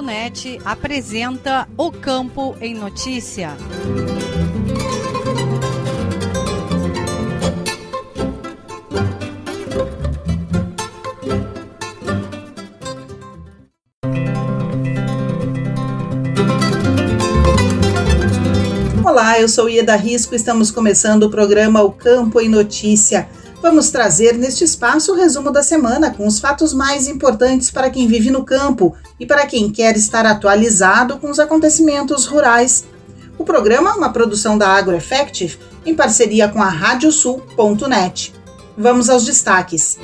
Radiosul.net apresenta O Campo em Notícia. Olá, eu sou Ieda Risco, estamos começando o programa O Campo em Notícia. Vamos trazer neste espaço o resumo da semana com os fatos mais importantes para quem vive no campo e para quem quer estar atualizado com os acontecimentos rurais. O programa é uma produção da AgroEffective em parceria com a Radiosul.net. Vamos aos destaques.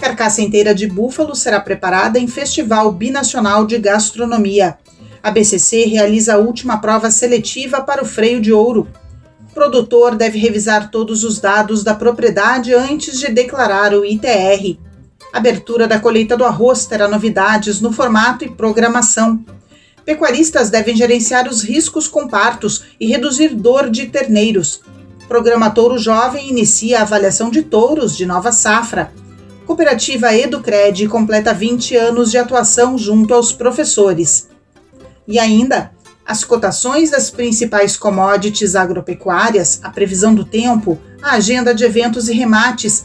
Carcaça inteira de búfalo será preparada em Festival Binacional de Gastronomia. A BCC realiza a última prova seletiva para o freio de ouro produtor deve revisar todos os dados da propriedade antes de declarar o ITR. Abertura da colheita do arroz terá novidades no formato e programação. Pecuaristas devem gerenciar os riscos com partos e reduzir dor de terneiros. Programa Touro Jovem inicia a avaliação de touros de nova safra. Cooperativa Educred completa 20 anos de atuação junto aos professores. E ainda, as cotações das principais commodities agropecuárias, a previsão do tempo, a agenda de eventos e remates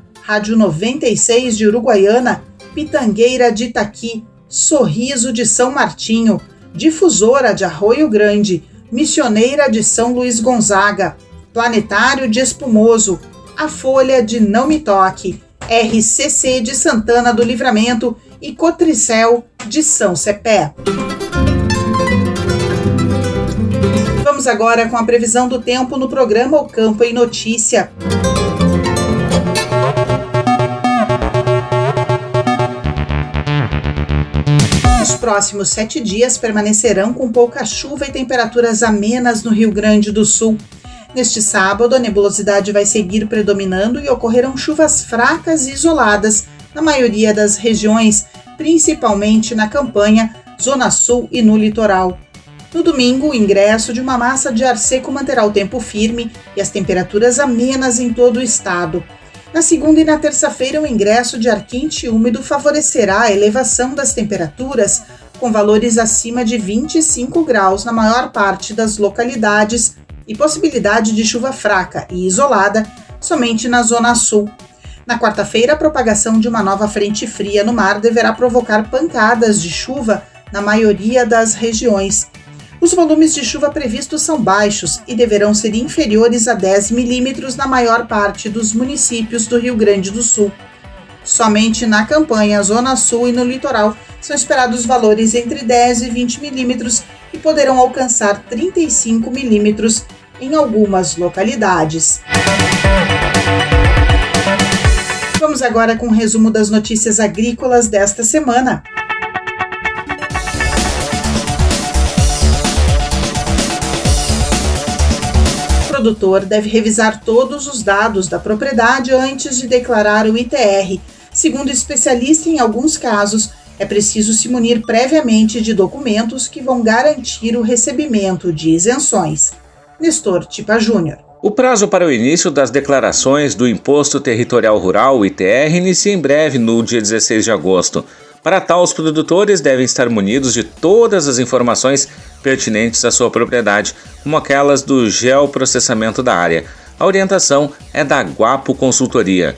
Rádio 96 de Uruguaiana, Pitangueira de Itaqui, Sorriso de São Martinho, Difusora de Arroio Grande, Missioneira de São Luís Gonzaga, Planetário de Espumoso, A Folha de Não Me Toque, RCC de Santana do Livramento e Cotricel de São Cepé. Vamos agora com a previsão do tempo no programa O Campo em Notícia. Os próximos sete dias permanecerão com pouca chuva e temperaturas amenas no Rio Grande do Sul. Neste sábado, a nebulosidade vai seguir predominando e ocorrerão chuvas fracas e isoladas na maioria das regiões, principalmente na campanha, Zona Sul e no litoral. No domingo, o ingresso de uma massa de ar seco manterá o tempo firme e as temperaturas amenas em todo o estado. Na segunda e na terça-feira, o ingresso de ar quente e úmido favorecerá a elevação das temperaturas, com valores acima de 25 graus na maior parte das localidades e possibilidade de chuva fraca e isolada somente na zona sul. Na quarta-feira, a propagação de uma nova frente fria no mar deverá provocar pancadas de chuva na maioria das regiões os volumes de chuva previstos são baixos e deverão ser inferiores a 10 milímetros na maior parte dos municípios do Rio Grande do Sul. Somente na campanha Zona Sul e no litoral são esperados valores entre 10 e 20 milímetros e poderão alcançar 35 milímetros em algumas localidades. Vamos agora com um resumo das notícias agrícolas desta semana. Produtor deve revisar todos os dados da propriedade antes de declarar o ITR. Segundo especialista, em alguns casos, é preciso se munir previamente de documentos que vão garantir o recebimento de isenções. Nestor Tipa Júnior. O prazo para o início das declarações do Imposto Territorial Rural, ITR, inicia em breve, no dia 16 de agosto. Para tal, os produtores devem estar munidos de todas as informações pertinentes à sua propriedade, como aquelas do geoprocessamento da área. A orientação é da Guapo Consultoria.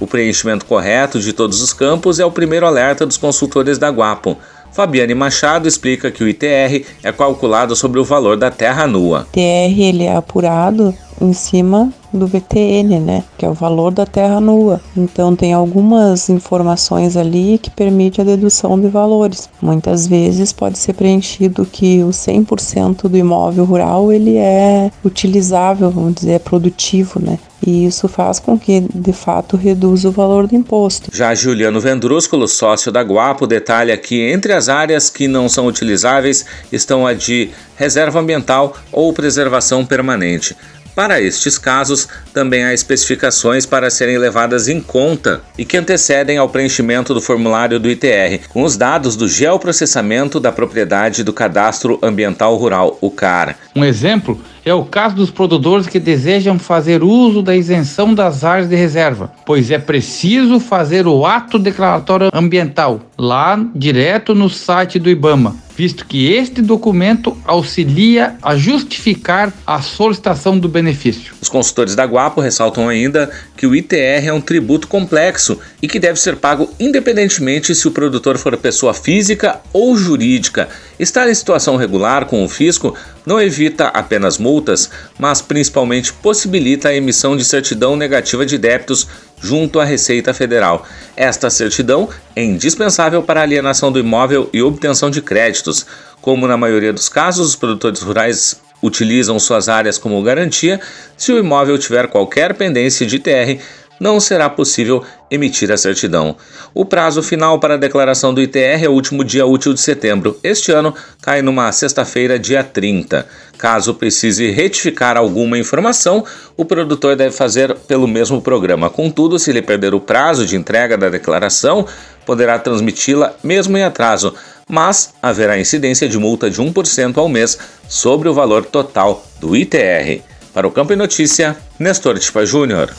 O preenchimento correto de todos os campos é o primeiro alerta dos consultores da Guapo. Fabiane Machado explica que o ITR é calculado sobre o valor da terra nua. O ITR ele é apurado em cima do VTN, né, que é o valor da terra nua. Então tem algumas informações ali que permite a dedução de valores. Muitas vezes pode ser preenchido que o 100% do imóvel rural ele é utilizável, vamos dizer, é produtivo, né? E isso faz com que, de fato, reduza o valor do imposto. Já Juliano Vendrúsculo, sócio da Guapo, detalha que entre as áreas que não são utilizáveis estão a de reserva ambiental ou preservação permanente. Para estes casos, também há especificações para serem levadas em conta e que antecedem ao preenchimento do formulário do ITR, com os dados do geoprocessamento da propriedade do Cadastro Ambiental Rural, o CAR. Um exemplo é o caso dos produtores que desejam fazer uso da isenção das áreas de reserva, pois é preciso fazer o ato declaratório ambiental lá direto no site do IBAMA, visto que este documento auxilia a justificar a solicitação do benefício. Os consultores da Guapo ressaltam ainda que o ITR é um tributo complexo e que deve ser pago independentemente se o produtor for pessoa física ou jurídica. Estar em situação regular com o fisco não evita apenas multas, mas principalmente possibilita a emissão de certidão negativa de débitos junto à Receita Federal. Esta certidão é indispensável para a alienação do imóvel e obtenção de créditos. Como na maioria dos casos, os produtores rurais utilizam suas áreas como garantia, se o imóvel tiver qualquer pendência de ITR, não será possível emitir a certidão. O prazo final para a declaração do ITR é o último dia útil de setembro. Este ano cai numa sexta-feira, dia 30. Caso precise retificar alguma informação, o produtor deve fazer pelo mesmo programa. Contudo, se ele perder o prazo de entrega da declaração, poderá transmiti-la mesmo em atraso, mas haverá incidência de multa de 1% ao mês sobre o valor total do ITR. Para o Campo e Notícia, Nestor Tipa Júnior.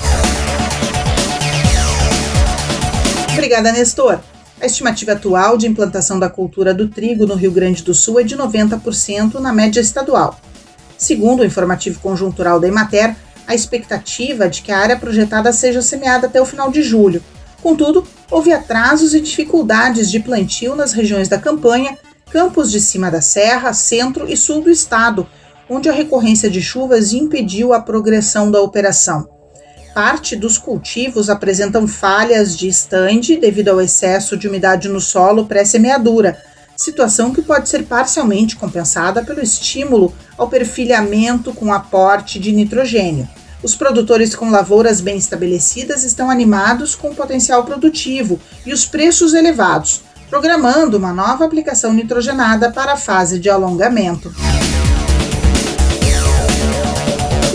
Obrigada, Nestor. A estimativa atual de implantação da cultura do trigo no Rio Grande do Sul é de 90% na média estadual. Segundo o informativo conjuntural da Emater, a expectativa é de que a área projetada seja semeada até o final de julho. Contudo, houve atrasos e dificuldades de plantio nas regiões da campanha, campos de cima da serra, centro e sul do estado, onde a recorrência de chuvas impediu a progressão da operação parte dos cultivos apresentam falhas de estande devido ao excesso de umidade no solo pré-semeadura, situação que pode ser parcialmente compensada pelo estímulo ao perfilhamento com aporte de nitrogênio. Os produtores com lavouras bem estabelecidas estão animados com o potencial produtivo e os preços elevados, programando uma nova aplicação nitrogenada para a fase de alongamento.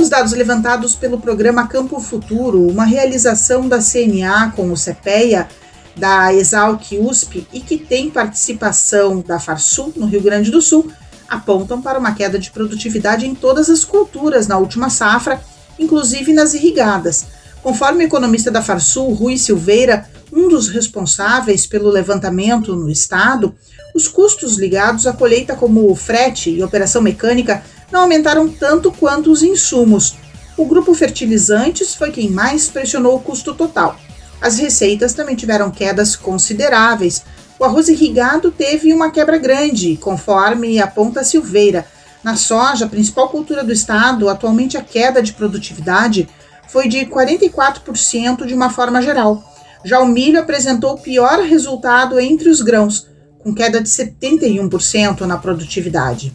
Dados levantados pelo programa Campo Futuro, uma realização da CNA com o CEPEA, da Exalc USP e que tem participação da Farsul, no Rio Grande do Sul, apontam para uma queda de produtividade em todas as culturas na última safra, inclusive nas irrigadas. Conforme o economista da Farsul, Rui Silveira, um dos responsáveis pelo levantamento no estado, os custos ligados à colheita, como frete e operação mecânica, não aumentaram tanto quanto os insumos. O grupo fertilizantes foi quem mais pressionou o custo total. As receitas também tiveram quedas consideráveis. O arroz irrigado teve uma quebra grande, conforme aponta Silveira. Na soja, principal cultura do estado, atualmente a queda de produtividade foi de 44% de uma forma geral. Já o milho apresentou o pior resultado entre os grãos, com queda de 71% na produtividade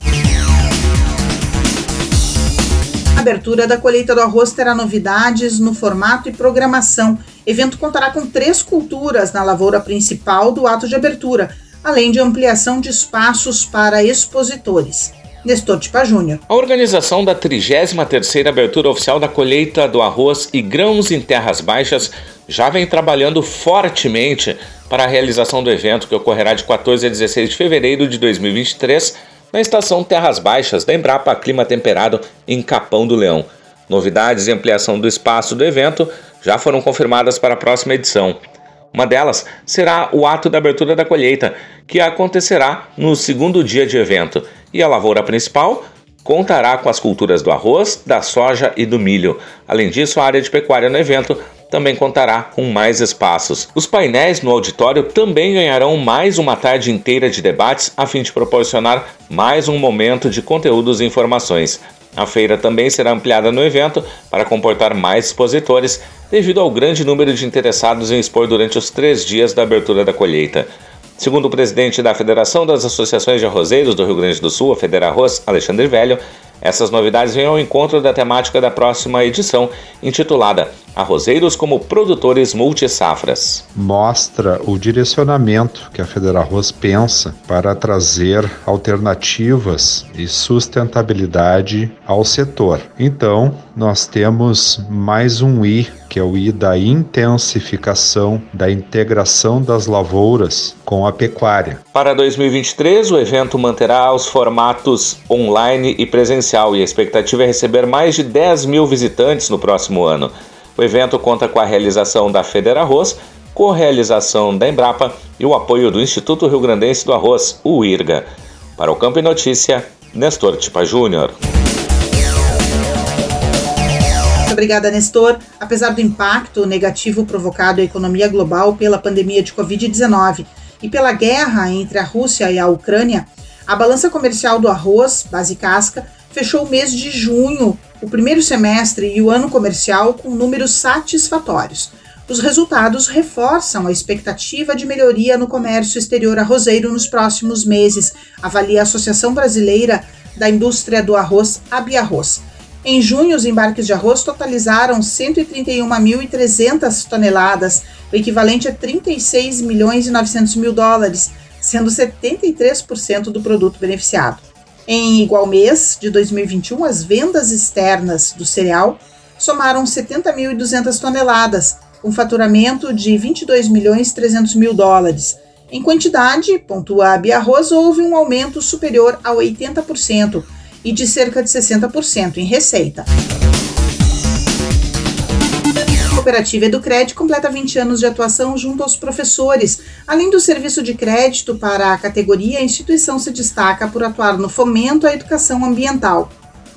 abertura da colheita do arroz terá novidades no formato e programação. evento contará com três culturas na lavoura principal do ato de abertura, além de ampliação de espaços para expositores. Nestor Tipa Júnior. A organização da 33ª abertura oficial da colheita do arroz e grãos em terras baixas já vem trabalhando fortemente para a realização do evento que ocorrerá de 14 a 16 de fevereiro de 2023 na estação Terras Baixas da Embrapa Clima Temperado em Capão do Leão. Novidades e ampliação do espaço do evento já foram confirmadas para a próxima edição. Uma delas será o ato da abertura da colheita, que acontecerá no segundo dia de evento, e a lavoura principal contará com as culturas do arroz, da soja e do milho. Além disso, a área de pecuária no evento também contará com mais espaços. Os painéis no auditório também ganharão mais uma tarde inteira de debates a fim de proporcionar mais um momento de conteúdos e informações. A feira também será ampliada no evento para comportar mais expositores, devido ao grande número de interessados em expor durante os três dias da abertura da colheita. Segundo o presidente da Federação das Associações de Arrozeiros do Rio Grande do Sul, a Federarroz, Alexandre Velho, essas novidades vêm ao encontro da temática da próxima edição, intitulada Arrozeiros como Produtores Multisafras. Mostra o direcionamento que a Federarroz pensa para trazer alternativas e sustentabilidade ao setor. Então, nós temos mais um I, que é o I da intensificação da integração das lavouras com a pecuária. Para 2023, o evento manterá os formatos online e presencial e a expectativa é receber mais de 10 mil visitantes no próximo ano. O evento conta com a realização da Federa Arroz, com a realização da Embrapa e o apoio do Instituto Rio Grandense do Arroz, o IRGA. Para o Campo e Notícia, Nestor Tipa Júnior. Obrigada, Nestor. Apesar do impacto negativo provocado à economia global pela pandemia de Covid-19 e pela guerra entre a Rússia e a Ucrânia, a balança comercial do arroz, base casca, fechou o mês de junho o primeiro semestre e o ano comercial com números satisfatórios. Os resultados reforçam a expectativa de melhoria no comércio exterior arrozeiro nos próximos meses, avalia a Associação Brasileira da Indústria do Arroz, Abiarroz. Em junho, os embarques de arroz totalizaram 131.300 toneladas, o equivalente a 36 milhões e 900 mil dólares, sendo 73% do produto beneficiado. Em igual mês de 2021, as vendas externas do cereal somaram 70.200 toneladas, com faturamento de 22 milhões 300 mil dólares. Em quantidade, pontua a Biarroz, houve um aumento superior a 80% e de cerca de 60% em receita cooperativa Educred completa 20 anos de atuação junto aos professores. Além do serviço de crédito para a categoria, a instituição se destaca por atuar no fomento à educação ambiental.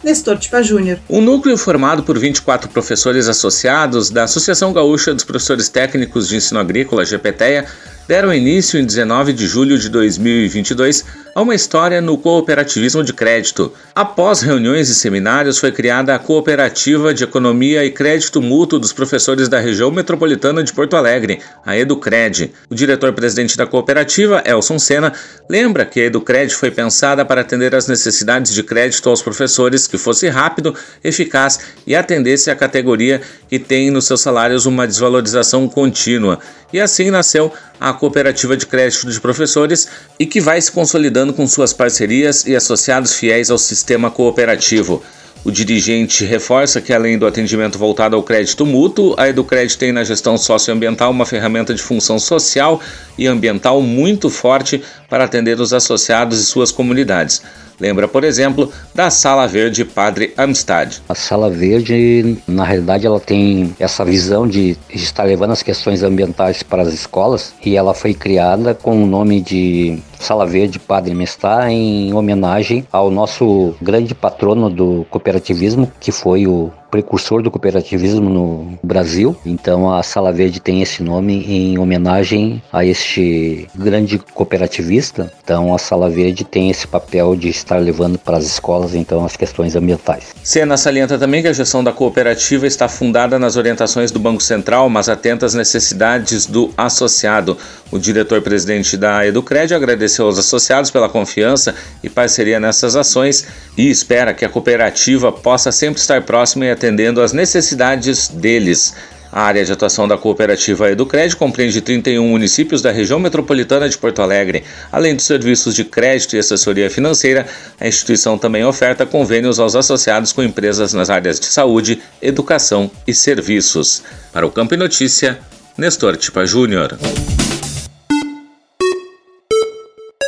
Nestor Tipa Júnior. Um núcleo formado por 24 professores associados da Associação Gaúcha dos Professores Técnicos de Ensino Agrícola, GPTEA, deram início em 19 de julho de 2022 a uma história no cooperativismo de crédito. Após reuniões e seminários, foi criada a Cooperativa de Economia e Crédito Mútuo dos Professores da Região Metropolitana de Porto Alegre, a Educred. O diretor-presidente da cooperativa, Elson Sena, lembra que a Educred foi pensada para atender às necessidades de crédito aos professores que fosse rápido, eficaz e atendesse à categoria que tem nos seus salários uma desvalorização contínua. E assim nasceu a Cooperativa de Crédito de Professores e que vai se consolidando com suas parcerias e associados fiéis ao sistema cooperativo. O dirigente reforça que, além do atendimento voltado ao crédito mútuo, a Educred tem na gestão socioambiental uma ferramenta de função social e ambiental muito forte para atender os associados e suas comunidades. Lembra, por exemplo, da Sala Verde Padre Amstad. A Sala Verde, na realidade, ela tem essa visão de estar levando as questões ambientais para as escolas e ela foi criada com o nome de Sala Verde Padre Mestá em homenagem ao nosso grande patrono do cooperativismo, que foi o precursor do cooperativismo no Brasil. Então a Sala Verde tem esse nome em homenagem a este grande cooperativista. Então a Sala Verde tem esse papel de estar levando para as escolas então as questões ambientais. Sena salienta também que a gestão da cooperativa está fundada nas orientações do Banco Central, mas atenta às necessidades do associado. O diretor-presidente da Educred agradeceu aos associados pela confiança e parceria nessas ações e espera que a cooperativa possa sempre estar próxima e atendendo às necessidades deles. A área de atuação da cooperativa Educred compreende 31 municípios da região metropolitana de Porto Alegre. Além dos serviços de crédito e assessoria financeira, a instituição também oferta convênios aos associados com empresas nas áreas de saúde, educação e serviços. Para o Campo e Notícia, Nestor Tipa Júnior.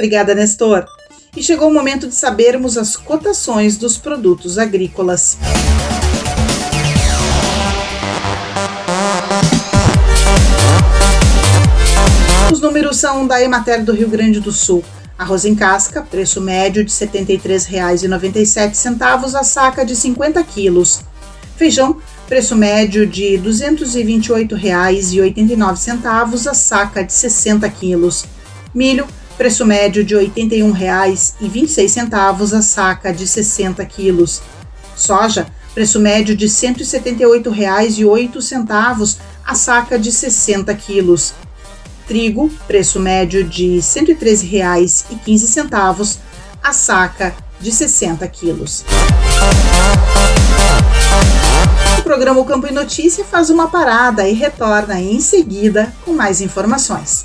Obrigada, Nestor. E chegou o momento de sabermos as cotações dos produtos agrícolas. Os números são da Emater do Rio Grande do Sul. Arroz em casca, preço médio de R$ 73,97 a saca de 50 quilos. Feijão, preço médio de R$ 228,89 a saca de 60 quilos. Milho, preço médio de R$ 81,26 a saca de 60 quilos. Soja, preço médio de R$ 178,08 a saca de 60 quilos trigo, preço médio de R$ 113,15 a saca de 60 quilos. O programa o Campo e Notícia faz uma parada e retorna em seguida com mais informações.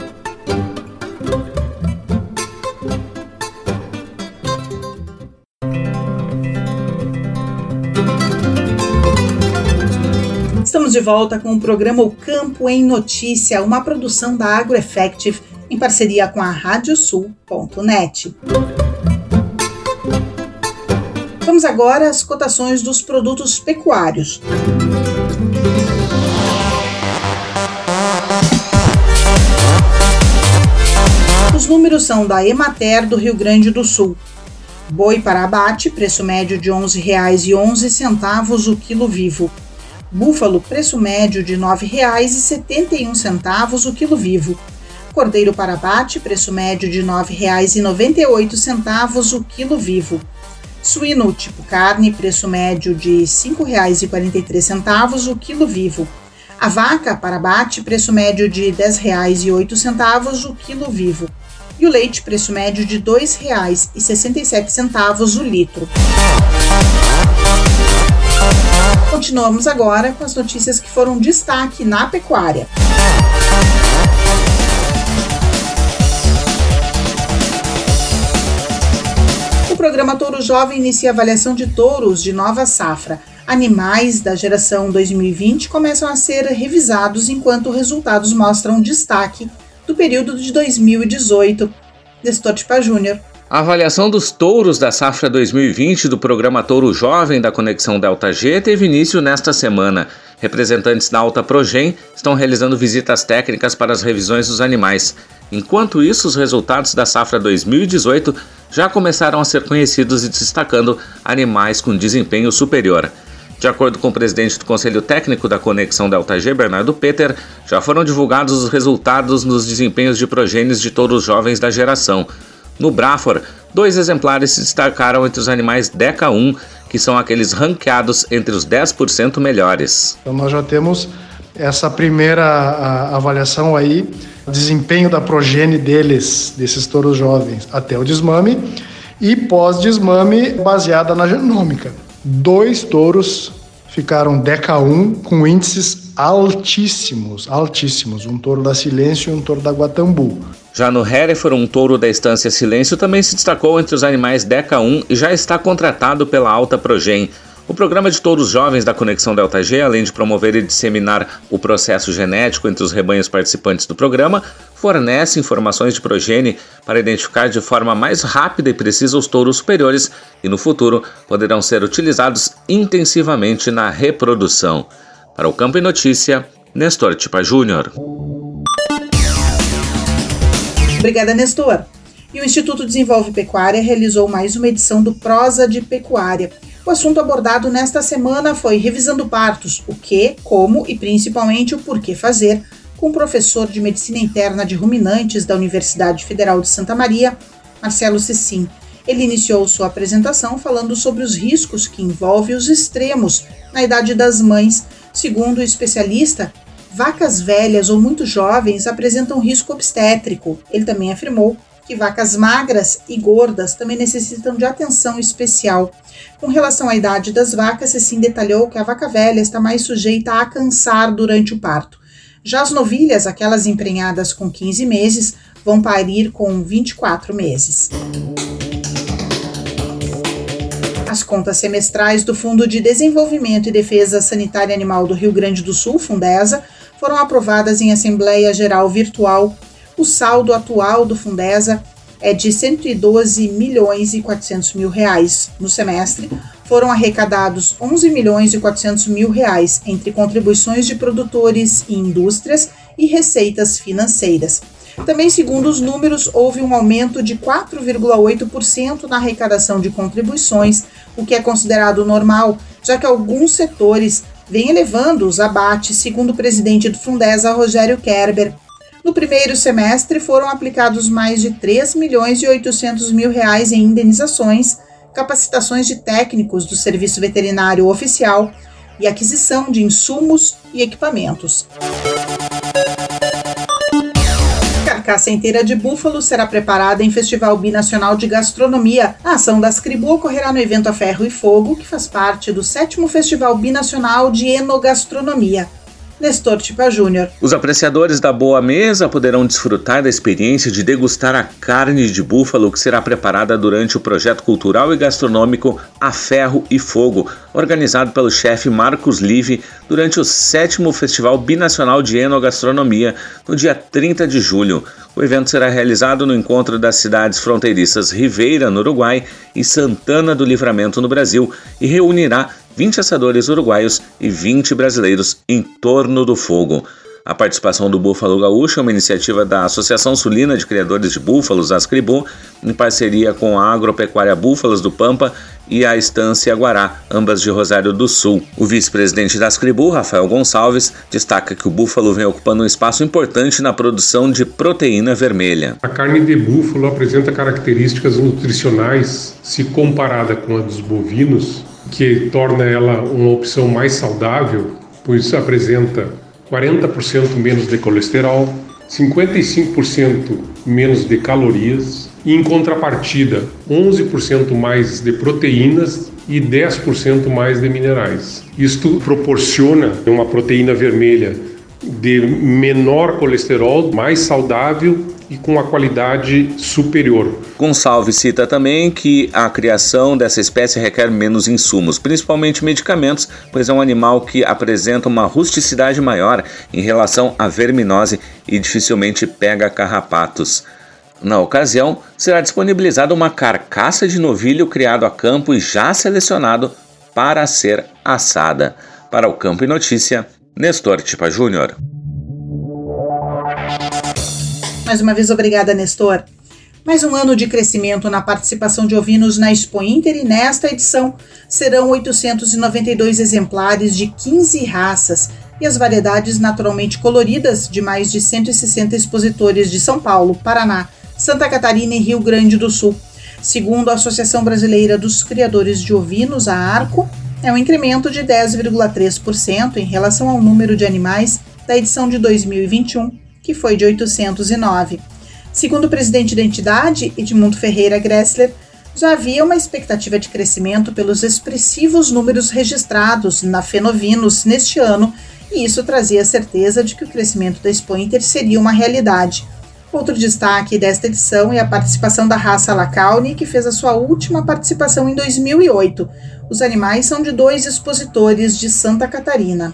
Estamos de volta com o programa O Campo em Notícia, uma produção da AgroEffective em parceria com a Radiosul.net. Vamos agora às cotações dos produtos pecuários. Os números são da Emater do Rio Grande do Sul. Boi para abate, preço médio de R$ 11,11 o quilo vivo. Búfalo, preço médio de R$ 9,71 o quilo vivo. Cordeiro para abate, preço médio de R$ 9,98 o quilo vivo. Suíno tipo carne, preço médio de R$ 5,43 o quilo vivo. A vaca para abate, preço médio de R$ 10,08 o quilo vivo. E o leite, preço médio de R$ 2,67 o litro. Continuamos agora com as notícias que foram destaque na pecuária. O programa Touro Jovem inicia a avaliação de touros de nova safra. Animais da geração 2020 começam a ser revisados enquanto resultados mostram destaque do período de 2018. Nestor Tipa Júnior. A avaliação dos touros da safra 2020 do programa Touro Jovem da Conexão Delta G teve início nesta semana. Representantes da Alta Progen estão realizando visitas técnicas para as revisões dos animais. Enquanto isso, os resultados da safra 2018 já começaram a ser conhecidos e destacando animais com desempenho superior. De acordo com o presidente do Conselho Técnico da Conexão Delta G, Bernardo Peter, já foram divulgados os resultados nos desempenhos de progênios de touros jovens da geração. No Brafor, dois exemplares se destacaram entre os animais DECA 1, que são aqueles ranqueados entre os 10% melhores. Então nós já temos essa primeira avaliação aí, desempenho da progenie deles, desses touros jovens, até o desmame, e pós-desmame baseada na genômica. Dois touros ficaram DECA 1 com índices altíssimos, altíssimos, um touro da Silêncio e um touro da Guatambu. Já no Hereford, um touro da estância Silêncio também se destacou entre os animais DECA 1 e já está contratado pela Alta Progen. O programa de touros jovens da Conexão Delta G, além de promover e disseminar o processo genético entre os rebanhos participantes do programa, fornece informações de progenie para identificar de forma mais rápida e precisa os touros superiores e no futuro poderão ser utilizados intensivamente na reprodução. Para o Campo e Notícia, Nestor Tipa Júnior. Obrigada, Nestor. E o Instituto Desenvolve Pecuária realizou mais uma edição do Prosa de Pecuária. O assunto abordado nesta semana foi revisando partos, o que, como e principalmente o porquê fazer, com o professor de Medicina Interna de Ruminantes da Universidade Federal de Santa Maria, Marcelo Cecim. Ele iniciou sua apresentação falando sobre os riscos que envolvem os extremos na idade das mães. Segundo o especialista, Vacas velhas ou muito jovens apresentam risco obstétrico. Ele também afirmou que vacas magras e gordas também necessitam de atenção especial. Com relação à idade das vacas, assim detalhou que a vaca velha está mais sujeita a cansar durante o parto. Já as novilhas, aquelas emprenhadas com 15 meses, vão parir com 24 meses. As contas semestrais do Fundo de Desenvolvimento e Defesa Sanitária Animal do Rio Grande do Sul, Fundesa, foram aprovadas em Assembleia Geral Virtual. O saldo atual do Fundesa é de 112 milhões e 400 mil reais. No semestre, foram arrecadados 11 milhões e 400 mil reais entre contribuições de produtores e indústrias e receitas financeiras. Também, segundo os números, houve um aumento de 4,8% na arrecadação de contribuições, o que é considerado normal, já que alguns setores vem elevando os abates, segundo o presidente do Fundesa, Rogério Kerber. No primeiro semestre foram aplicados mais de 3 milhões e 800 mil reais em indenizações, capacitações de técnicos do Serviço Veterinário Oficial e aquisição de insumos e equipamentos carcaça inteira de búfalo será preparada em Festival Binacional de Gastronomia. A ação das Cribu ocorrerá no evento A Ferro e Fogo, que faz parte do sétimo Festival Binacional de Enogastronomia. Nestor Tipa Júnior. Os apreciadores da boa mesa poderão desfrutar da experiência de degustar a carne de búfalo que será preparada durante o projeto cultural e gastronômico A Ferro e Fogo, organizado pelo chefe Marcos Live durante o sétimo Festival Binacional de Enogastronomia, no dia 30 de julho. O evento será realizado no encontro das cidades fronteiriças Ribeira, no Uruguai, e Santana do Livramento, no Brasil, e reunirá 20 assadores uruguaios e 20 brasileiros em torno do fogo. A participação do Búfalo Gaúcho é uma iniciativa da Associação Sulina de Criadores de Búfalos, Ascribu, em parceria com a Agropecuária Búfalos do Pampa e a Estância Guará, ambas de Rosário do Sul. O vice-presidente da Ascribu, Rafael Gonçalves, destaca que o búfalo vem ocupando um espaço importante na produção de proteína vermelha. A carne de búfalo apresenta características nutricionais, se comparada com a dos bovinos, que torna ela uma opção mais saudável, pois apresenta 40% menos de colesterol, 55% menos de calorias e, em contrapartida, 11% mais de proteínas e 10% mais de minerais. Isto proporciona uma proteína vermelha de menor colesterol, mais saudável e com a qualidade superior. Gonçalves cita também que a criação dessa espécie requer menos insumos, principalmente medicamentos, pois é um animal que apresenta uma rusticidade maior em relação à verminose e dificilmente pega carrapatos. Na ocasião, será disponibilizada uma carcaça de novilho criado a campo e já selecionado para ser assada. Para o Campo e Notícia, Nestor Tipa Júnior. Mais uma vez, obrigada, Nestor. Mais um ano de crescimento na participação de ovinos na Expo Inter e nesta edição serão 892 exemplares de 15 raças e as variedades naturalmente coloridas de mais de 160 expositores de São Paulo, Paraná, Santa Catarina e Rio Grande do Sul. Segundo a Associação Brasileira dos Criadores de Ovinos, a ARCO, é um incremento de 10,3% em relação ao número de animais da edição de 2021 que foi de 809. Segundo o presidente da entidade, Edmundo Ferreira Gressler, já havia uma expectativa de crescimento pelos expressivos números registrados na Fenovinos neste ano, e isso trazia a certeza de que o crescimento da Expo Inter seria uma realidade. Outro destaque desta edição é a participação da raça Lacaune, que fez a sua última participação em 2008. Os animais são de dois expositores de Santa Catarina.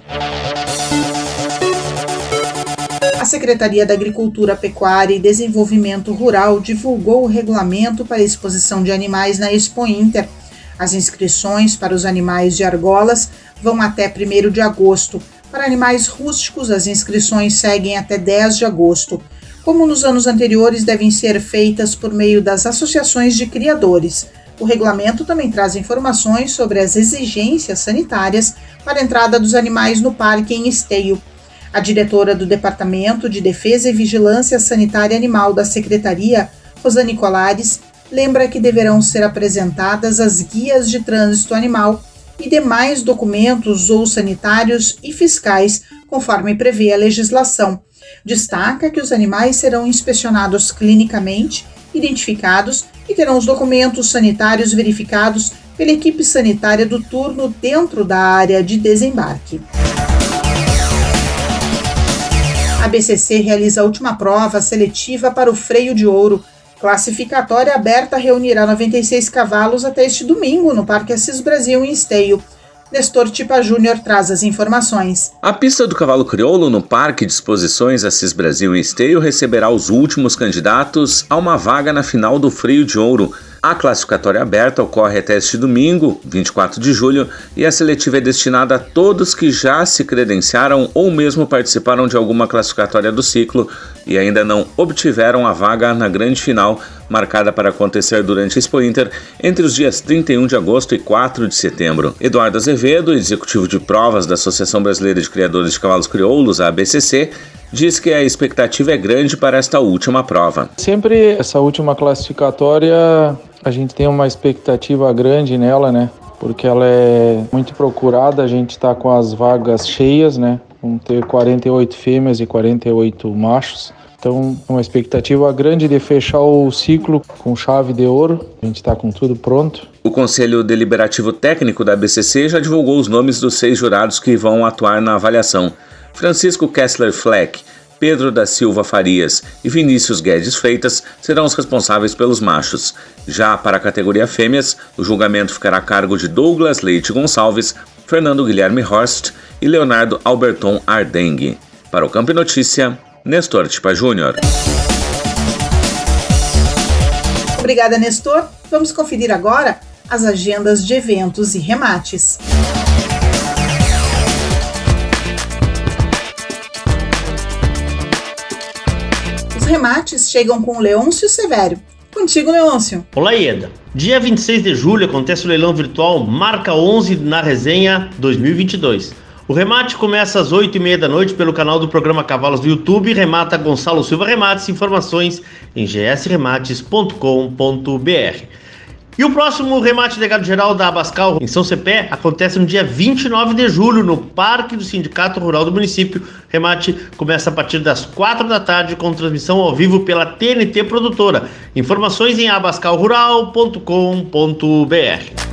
A Secretaria da Agricultura, Pecuária e Desenvolvimento Rural divulgou o regulamento para a exposição de animais na Expo Inter. As inscrições para os animais de argolas vão até 1 de agosto. Para animais rústicos, as inscrições seguem até 10 de agosto como nos anos anteriores, devem ser feitas por meio das associações de criadores. O regulamento também traz informações sobre as exigências sanitárias para a entrada dos animais no parque em esteio. A diretora do Departamento de Defesa e Vigilância Sanitária Animal da Secretaria, Rosane Colares, lembra que deverão ser apresentadas as guias de trânsito animal e demais documentos ou sanitários e fiscais, conforme prevê a legislação. Destaca que os animais serão inspecionados clinicamente, identificados e terão os documentos sanitários verificados pela equipe sanitária do turno dentro da área de desembarque. A BCC realiza a última prova seletiva para o freio de ouro. Classificatória aberta reunirá 96 cavalos até este domingo no Parque Assis Brasil em Esteio. Nestor Tipa Júnior traz as informações. A pista do cavalo crioulo no Parque de Exposições Assis Brasil em Esteio receberá os últimos candidatos a uma vaga na final do Freio de Ouro. A classificatória aberta ocorre até este domingo, 24 de julho, e a seletiva é destinada a todos que já se credenciaram ou mesmo participaram de alguma classificatória do ciclo e ainda não obtiveram a vaga na grande final, marcada para acontecer durante a Expo Inter entre os dias 31 de agosto e 4 de setembro. Eduardo Azevedo, executivo de provas da Associação Brasileira de Criadores de Cavalos Crioulos, a ABCC, diz que a expectativa é grande para esta última prova. Sempre essa última classificatória, a gente tem uma expectativa grande nela, né? Porque ela é muito procurada, a gente está com as vagas cheias, né? Vamos ter 48 fêmeas e 48 machos. Então, uma expectativa grande de fechar o ciclo com chave de ouro. A gente está com tudo pronto. O Conselho Deliberativo Técnico da BCC já divulgou os nomes dos seis jurados que vão atuar na avaliação. Francisco Kessler Fleck, Pedro da Silva Farias e Vinícius Guedes Freitas serão os responsáveis pelos machos. Já para a categoria fêmeas, o julgamento ficará a cargo de Douglas Leite Gonçalves, Fernando Guilherme Horst e Leonardo Alberton Ardengue. Para o Campo Notícia, Nestor Tipa Júnior. Obrigada, Nestor. Vamos conferir agora as agendas de eventos e remates. Os remates chegam com Leôncio Severo. Contigo, Leôncio. Olá, Ieda. Dia 26 de julho acontece o leilão virtual Marca 11 na Resenha 2022. O remate começa às 8h30 da noite pelo canal do programa Cavalos do YouTube. Remata Gonçalo Silva Remates. Informações em gsremates.com.br. E o próximo remate legado geral da Abascal em São Cepé acontece no dia 29 de julho no Parque do Sindicato Rural do município. Remate começa a partir das 4 da tarde com transmissão ao vivo pela TNT Produtora. Informações em abascalrural.com.br.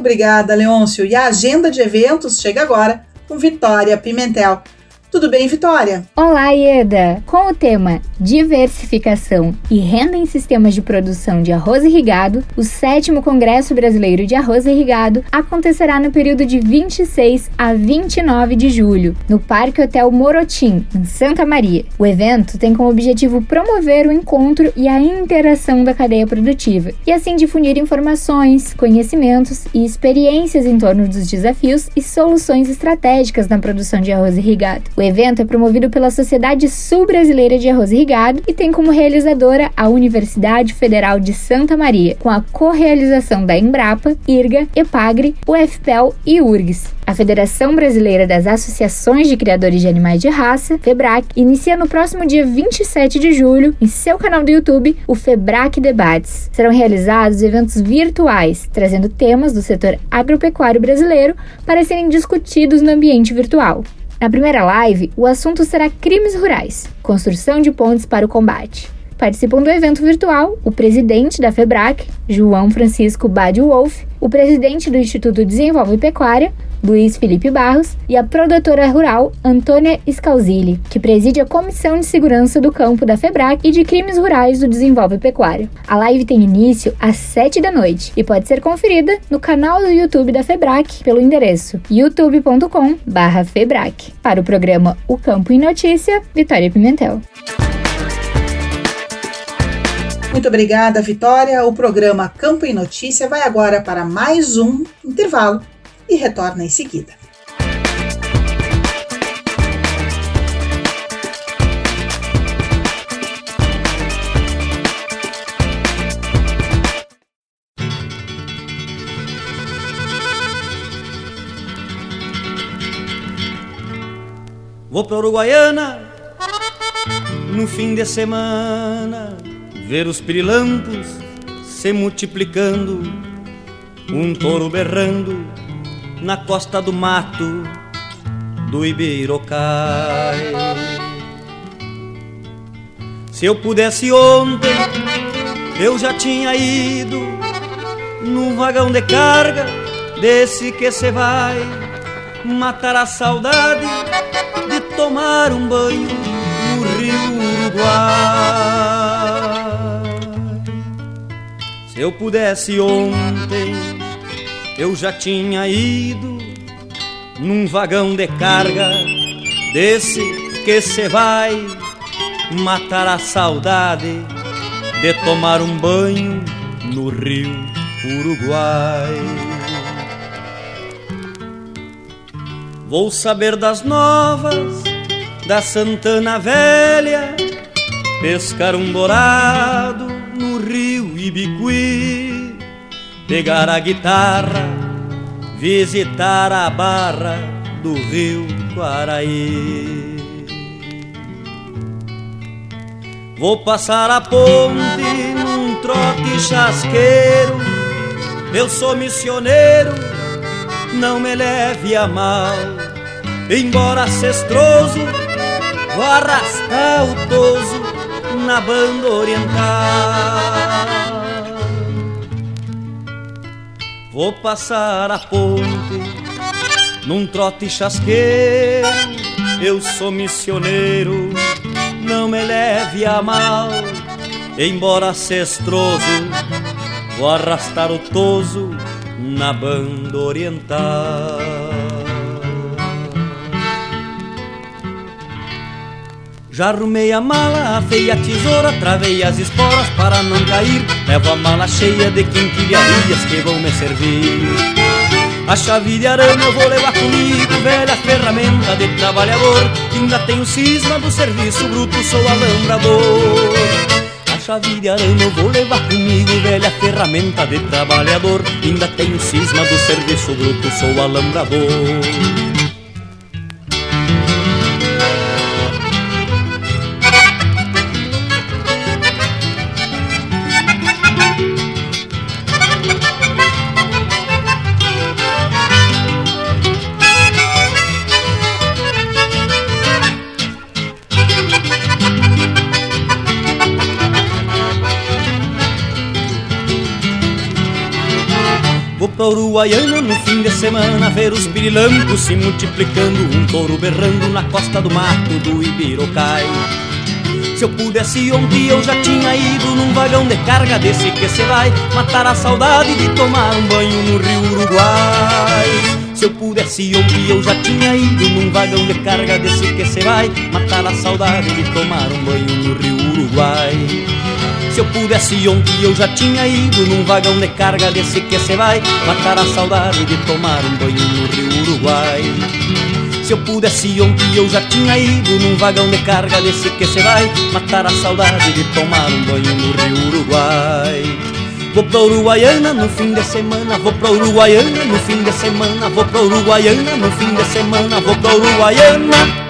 Obrigada, Leôncio. E a agenda de eventos chega agora com Vitória Pimentel. Tudo bem, Vitória? Olá, Ieda! Com o tema Diversificação e Renda em Sistemas de Produção de Arroz Irrigado, o sétimo Congresso Brasileiro de Arroz Irrigado acontecerá no período de 26 a 29 de julho, no Parque Hotel Morotim, em Santa Maria. O evento tem como objetivo promover o encontro e a interação da cadeia produtiva, e assim difundir informações, conhecimentos e experiências em torno dos desafios e soluções estratégicas na produção de arroz irrigado. O evento é promovido pela Sociedade Sul Brasileira de Arroz Irrigado e tem como realizadora a Universidade Federal de Santa Maria, com a co-realização da Embrapa, IRGA, EPAGRE, UFPEL e URGS. A Federação Brasileira das Associações de Criadores de Animais de Raça, FEBRAC, inicia no próximo dia 27 de julho, em seu canal do YouTube, o FEBRAC Debates. Serão realizados eventos virtuais, trazendo temas do setor agropecuário brasileiro para serem discutidos no ambiente virtual. Na primeira live, o assunto será crimes rurais, construção de pontes para o combate. Participam do evento virtual o presidente da FEBRAC, João Francisco Badi Wolf, o presidente do Instituto Desenvolve Pecuária, Luiz Felipe Barros, e a produtora rural Antônia Scalzilli, que preside a Comissão de Segurança do Campo da FEBRAC e de Crimes Rurais do Desenvolve Pecuária. A live tem início às 7 da noite e pode ser conferida no canal do YouTube da FEBRAC pelo endereço youtube.com/febrac. Para o programa O Campo em Notícia, Vitória Pimentel. Muito obrigada, Vitória. O programa Campo em Notícia vai agora para mais um intervalo e retorna em seguida. Vou para Uruguaiana no fim de semana ver os pirilampos se multiplicando, um touro berrando na costa do mato do Ibirocai. Se eu pudesse ontem, eu já tinha ido num vagão de carga desse que cê vai matar a saudade de tomar um banho no rio Uruguai. Se eu pudesse ontem, eu já tinha ido num vagão de carga desse que cê vai matar a saudade de tomar um banho no rio Uruguai. Vou saber das novas da Santana Velha, pescar um dourado Ibiqui, pegar a guitarra, visitar a barra do rio Quaraí. Vou passar a ponte num trote chasqueiro, eu sou missioneiro, não me leve a mal, embora cestroso, vou arrastar o toso na banda oriental. Vou passar a ponte num trote chasqueiro. Eu sou missioneiro, não me leve a mal. Embora cestroso, vou arrastar o toso na banda oriental. Já arrumei a mala, afei a tesoura, travei as esporas para não cair. Levo a mala cheia de quinquilharias que vão me servir. A chave de arame eu vou levar comigo, velha ferramenta de trabalhador. Ainda tenho cisma do serviço bruto, sou alambrador. A chave de arame eu vou levar comigo, velha ferramenta de trabalhador. Ainda tenho cisma do serviço bruto, sou alambrador. Uruguaiana no fim de semana ver os pirilampos se multiplicando, um touro berrando na costa do mato do Ibirocai. Se eu pudesse ontem eu já tinha ido num vagão de carga desse que cê vai matar a saudade de tomar um banho no rio Uruguai. Se eu pudesse ontem eu já tinha ido num vagão de carga desse que cê vai matar a saudade de tomar um banho no rio Uruguai. Se eu pudesse ontem eu já tinha ido num vagão de carga desse que cê vai matar a saudade de tomar um banho no rio Uruguai. Se eu pudesse ontem eu já tinha ido num vagão de carga desse que cê vai matar a saudade de tomar um banho no rio Uruguai. Vou pra Uruguaiana no fim de semana, vou pra Uruguaiana no fim de semana, vou pra Uruguaiana no fim de semana, vou pra Uruguaiana.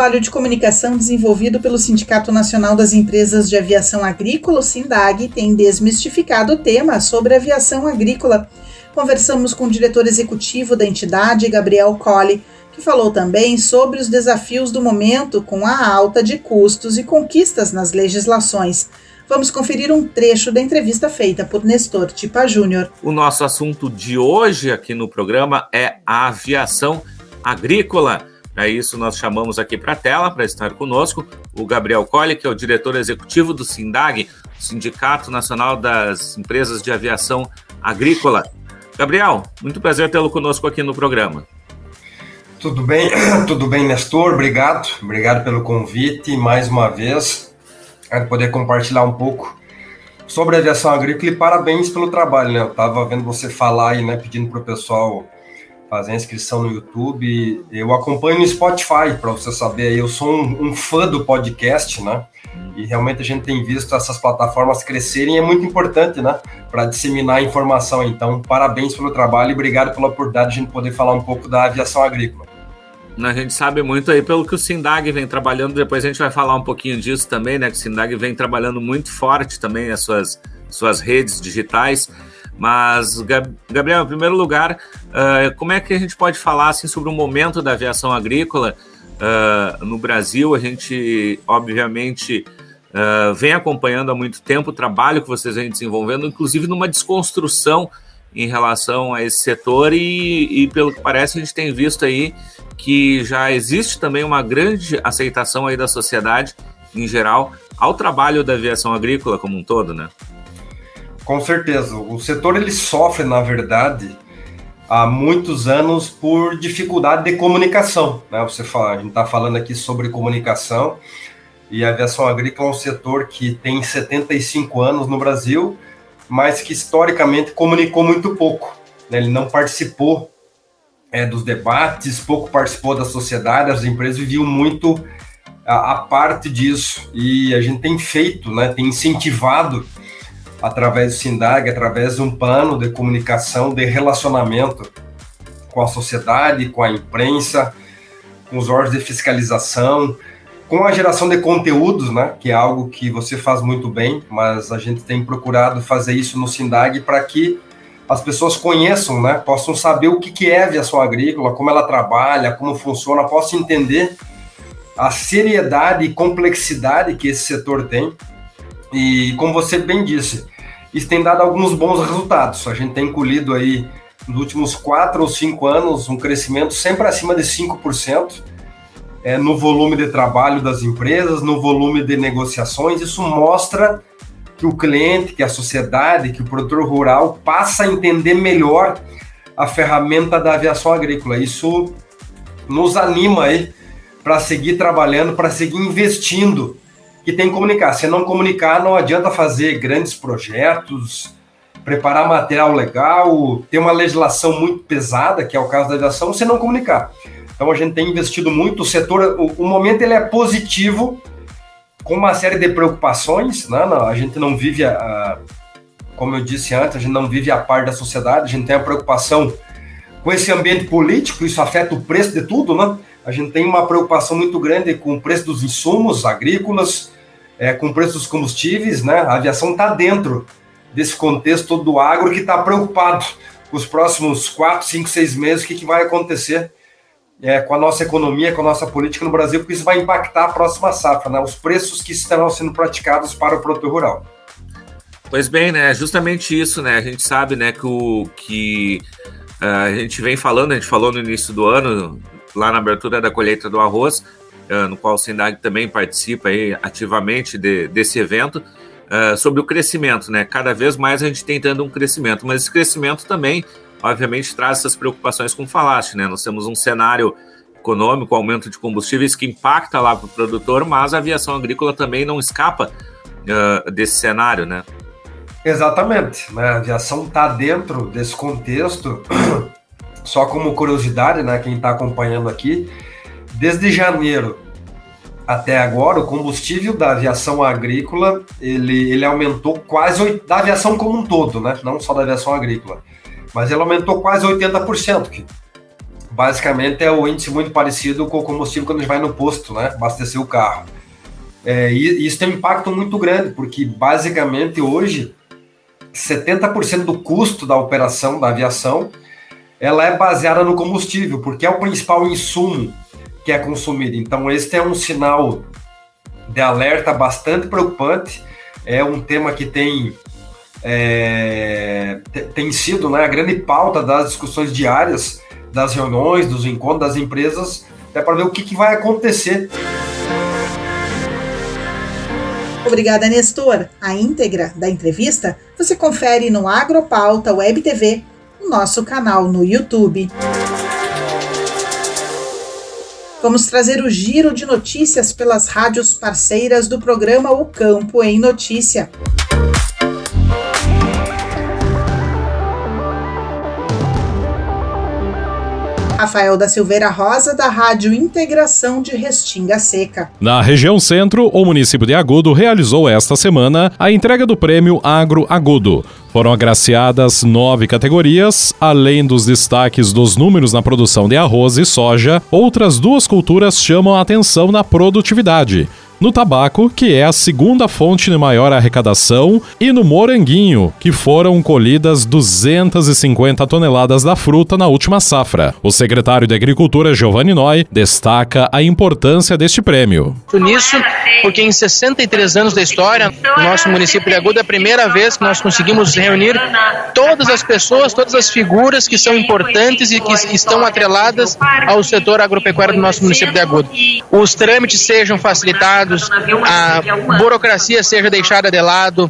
trabalho de comunicação desenvolvido pelo Sindicato Nacional das Empresas de Aviação Agrícola, o SINDAG, tem desmistificado o tema sobre aviação agrícola. Conversamos com o diretor executivo da entidade, Gabriel Colli, que falou também sobre os desafios do momento com a alta de custos e conquistas nas legislações. Vamos conferir um trecho da entrevista feita por Nestor Tipa Júnior. O nosso assunto de hoje aqui no programa é a aviação agrícola. Para isso, nós chamamos aqui para a tela, para estar conosco, o Gabriel Colli, que é o diretor executivo do SINDAG, Sindicato Nacional das Empresas de Aviação Agrícola. Gabriel, muito prazer tê-lo conosco aqui no programa. Tudo bem, tudo bem, Nestor? Obrigado, obrigado pelo convite mais uma vez. Quero poder compartilhar um pouco sobre a aviação agrícola e parabéns pelo trabalho, né? Eu estava vendo você falar aí, né, pedindo para o pessoal fazer a inscrição no YouTube. Eu acompanho no Spotify, para você saber, eu sou um, um, fã do podcast, né? E realmente a gente tem visto essas plataformas crescerem é muito importante, né? Para disseminar a informação. Então, parabéns pelo trabalho e obrigado pela oportunidade de a gente poder falar um pouco da aviação agrícola. A gente sabe muito aí pelo que o Sindag vem trabalhando, depois a gente vai falar um pouquinho disso também, né? Que o Sindag vem trabalhando muito forte também as suas, suas redes digitais. Mas, Gabriel, em primeiro lugar, uh, como é que a gente pode falar assim, sobre o momento da aviação agrícola uh, no Brasil? A gente, obviamente, uh, vem acompanhando há muito tempo o trabalho que vocês vêm desenvolvendo, inclusive numa desconstrução em relação a esse setor, e, e pelo que parece, a gente tem visto aí que já existe também uma grande aceitação aí da sociedade em geral ao trabalho da aviação agrícola como um todo, né? Com certeza. O setor ele sofre, na verdade, há muitos anos por dificuldade de comunicação. Né? Você fala, a gente está falando aqui sobre comunicação e a aviação agrícola é um setor que tem 75 anos no Brasil, mas que historicamente comunicou muito pouco. Né? Ele não participou é, dos debates, pouco participou da sociedade, as empresas viviam muito a, parte disso e a gente tem feito, né, tem incentivado através do SINDAG, através de um plano de comunicação, de relacionamento com a sociedade, com a imprensa, com os órgãos de fiscalização, com a geração de conteúdos, né, que é algo que você faz muito bem, mas a gente tem procurado fazer isso no SINDAG para que as pessoas conheçam, né, possam saber o que, é aviação agrícola, como ela trabalha, como funciona, possam entender a seriedade e complexidade que esse setor tem. E como você bem disse, isso tem dado alguns bons resultados. A gente tem colhido aí nos últimos quatro ou cinco anos um crescimento sempre acima de 5% é, no volume de trabalho das empresas, no volume de negociações. Isso mostra que o cliente, que a sociedade, que o produtor rural passa a entender melhor a ferramenta da aviação agrícola. Isso nos anima aí para seguir trabalhando, para seguir investindo, que tem que comunicar. Se não comunicar, não adianta fazer grandes projetos, preparar material legal, ter uma legislação muito pesada, que é o caso da aviação, se não comunicar. Então a gente tem investido muito, o setor, o, o momento ele é positivo, com uma série de preocupações, né? a gente não vive, a, como eu disse antes, a gente não vive a par da sociedade, a gente tem a preocupação com esse ambiente político, isso afeta o preço de tudo, né? A gente tem uma preocupação muito grande com o preço dos insumos agrícolas, é, com o preço dos combustíveis, né? A aviação está dentro desse contexto do agro que está preocupado com os próximos quatro, cinco, seis meses, o que, que vai acontecer é, com a nossa economia, com a nossa política no Brasil, porque isso vai impactar a próxima safra, né? os preços que estarão sendo praticados para o produtor rural. Pois bem, né? Justamente isso, né? A gente sabe, né, que o que uh, a gente vem falando, a gente falou no início do ano, lá na abertura da colheita do arroz, uh, no qual o Sindag também participa aí ativamente de, desse evento, uh, sobre o crescimento, né? Cada vez mais a gente tentando um crescimento, mas esse crescimento também obviamente traz essas preocupações como falaste, né? Nós temos um cenário econômico, aumento de combustíveis que impacta lá para o produtor, mas a aviação agrícola também não escapa uh, desse cenário, né? Exatamente, né? a aviação está dentro desse contexto. Só como curiosidade, né, quem está acompanhando aqui, desde janeiro até agora, o combustível da aviação agrícola ele, ele aumentou quase da aviação como um todo, né? Não só da aviação agrícola, mas ele aumentou quase 80%, que basicamente é o índice muito parecido com o combustível quando a gente vai no posto, né? Abastecer o carro. É, e isso tem um impacto muito grande, porque basicamente hoje 70% do custo da operação da aviação ela é baseada no combustível, porque é o principal insumo que é consumido. Então, este é um sinal de alerta bastante preocupante. É um tema que tem, é, tem sido né, a grande pauta das discussões diárias, das reuniões, dos encontros das empresas, até para ver o que, que vai acontecer. Obrigada, Nestor. A íntegra da entrevista você confere no Agropauta Web TV, o nosso canal no YouTube. Vamos trazer o giro de notícias pelas rádios parceiras do programa O Campo em Notícia. Rafael da Silveira Rosa, da Rádio Integração de Restinga Seca. Na região centro, o município de Agudo realizou esta semana a entrega do prêmio Agro Agudo. Foram agraciadas nove categorias, além dos destaques dos números na produção de arroz e soja, outras duas culturas chamam a atenção na produtividade no tabaco, que é a segunda fonte de maior arrecadação, e no moranguinho, que foram colhidas 250 toneladas da fruta na última safra. O secretário de Agricultura, Giovanni Noy, destaca a importância deste prêmio. Nisso, porque em 63 anos da história, no nosso município de Agudo é a primeira vez que nós conseguimos reunir todas as pessoas, todas as figuras que são importantes e que estão atreladas ao setor agropecuário do nosso município de Agudo. Os trâmites sejam facilitados, a burocracia seja deixada de lado,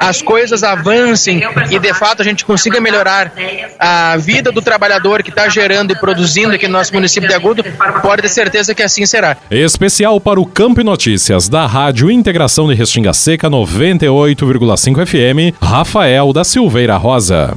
as coisas avancem e de fato a gente consiga melhorar a vida do trabalhador que está gerando e produzindo aqui no nosso município de Agudo, pode ter certeza que assim será. Especial para o Campo Notícias da Rádio Integração de Restinga Seca 98,5 FM, Rafael da Silveira Rosa.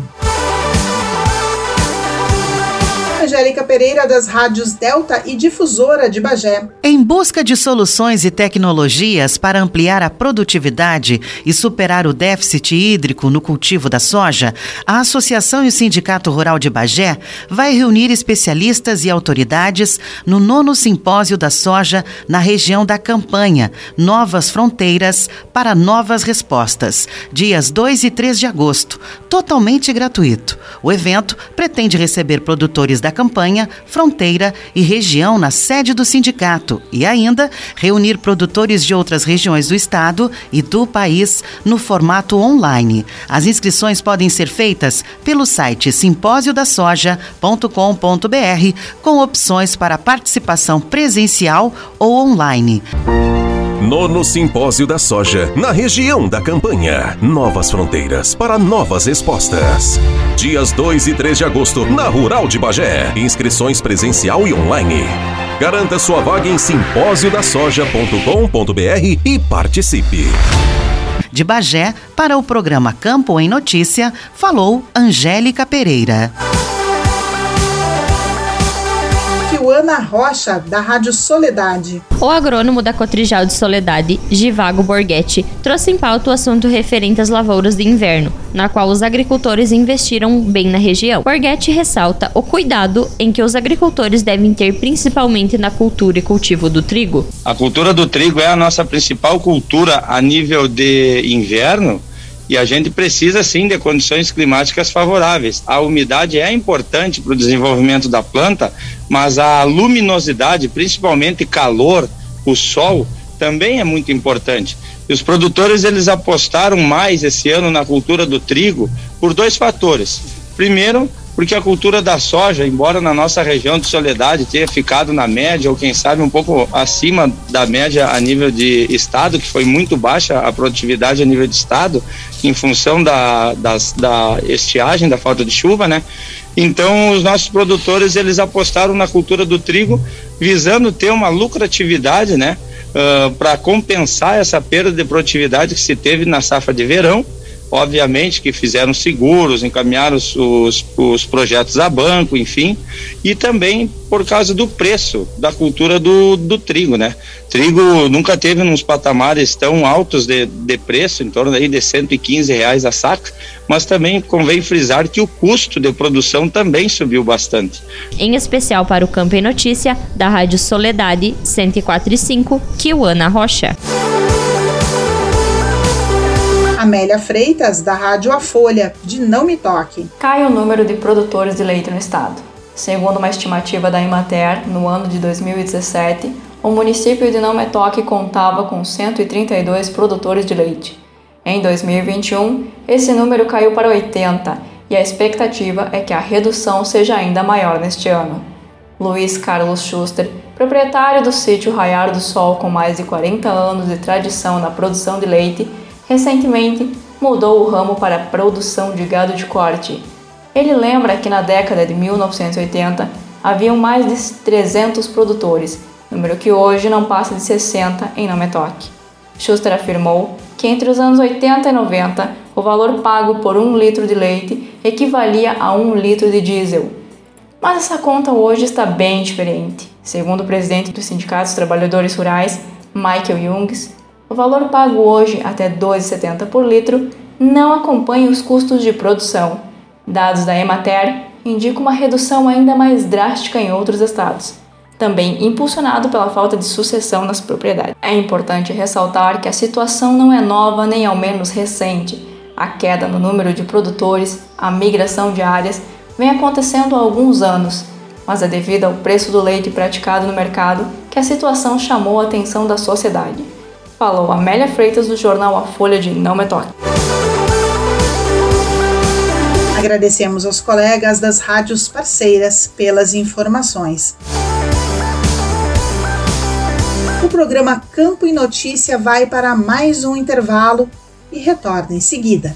Angélica Pereira, das rádios Delta e Difusora de Bagé. Em busca de soluções e tecnologias para ampliar a produtividade e superar o déficit hídrico no cultivo da soja, a Associação e o Sindicato Rural de Bagé vai reunir especialistas e autoridades no nono simpósio da soja na região da Campanha, Novas Fronteiras para Novas Respostas, dias 2 e 3 de agosto, totalmente gratuito. O evento pretende receber produtores da campanha, fronteira e região na sede do sindicato e ainda reunir produtores de outras regiões do estado e do país no formato online. As inscrições podem ser feitas pelo site simpósio-da-soja.com.br com opções para participação presencial ou online. Nono Simpósio da Soja, na região da campanha. Novas fronteiras para novas respostas. Dias 2 e 3 de agosto, na Rural de Bagé. Inscrições presencial e online. Garanta sua vaga em simpósio-da-soja.com.br e participe. De Bagé, para o programa Campo em Notícia, falou Angélica Pereira. Ana Rocha, da Rádio Soledade. O agrônomo da Cotrijal de Soledade, Givago Borghetti, trouxe em pauta o assunto referente às lavouras de inverno, na qual os agricultores investiram bem na região. Borghetti ressalta o cuidado em que os agricultores devem ter principalmente na cultura e cultivo do trigo. A cultura do trigo é a nossa principal cultura a nível de inverno e a gente precisa sim de condições climáticas favoráveis. A umidade é importante para o desenvolvimento da planta, mas a luminosidade, principalmente calor, o sol, também é muito importante. E os produtores eles apostaram mais esse ano na cultura do trigo por dois fatores. Primeiro, porque a cultura da soja, embora na nossa região de Soledade tenha ficado na média, ou quem sabe um pouco acima da média a nível de estado, que foi muito baixa a produtividade a nível de estado, em função da, das, da estiagem, da falta de chuva, né? Então, os nossos produtores, eles apostaram na cultura do trigo, visando ter uma lucratividade, né? Uh, para compensar essa perda de produtividade que se teve na safra de verão obviamente que fizeram seguros, encaminharam os, os, os, projetos a banco, enfim, e também por causa do preço da cultura do, do trigo, né? Trigo nunca teve uns patamares tão altos de, de preço, em torno aí de 115 reais a saca, mas também convém frisar que o custo de produção também subiu bastante. Em especial para o Campo em Notícia, da Rádio Soledade 104.5, Kiwana Rocha. Amélia Freitas, da Rádio A Folha, de Não Me Toque. Cai o número de produtores de leite no estado. Segundo uma estimativa da Imater, no ano de 2017, o município de Não Me Toque contava com 132 produtores de leite. Em 2021, esse número caiu para 80 e a expectativa é que a redução seja ainda maior neste ano. Luiz Carlos Schuster, proprietário do sítio Raiar do Sol com mais de 40 anos de tradição na produção de leite, recentemente mudou o ramo para a produção de gado de corte. Ele lembra que na década de 1980 haviam mais de 300 produtores, número que hoje não passa de 60 em Nametoque. Schuster afirmou que entre os anos 80 e 90 o valor pago por um litro de leite equivalia a um litro de diesel. Mas essa conta hoje está bem diferente. Segundo o presidente do Sindicato dos Trabalhadores Rurais, Michael Jungs, o valor pago hoje, até R$ 2,70 por litro, não acompanha os custos de produção. Dados da Emater indicam uma redução ainda mais drástica em outros estados, também impulsionado pela falta de sucessão nas propriedades. É importante ressaltar que a situação não é nova nem ao menos recente. A queda no número de produtores, a migração de áreas, vem acontecendo há alguns anos, mas é devido ao preço do leite praticado no mercado que a situação chamou a atenção da sociedade falou Amélia Freitas do jornal A Folha de Não Me Toque. Agradecemos aos colegas das rádios parceiras pelas informações. O programa Campo e Notícia vai para mais um intervalo e retorna em seguida.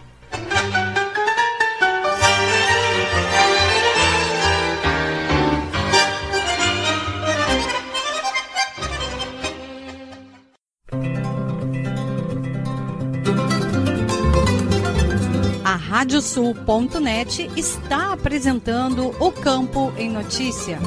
Radiosul.net está apresentando o Campo em Notícia.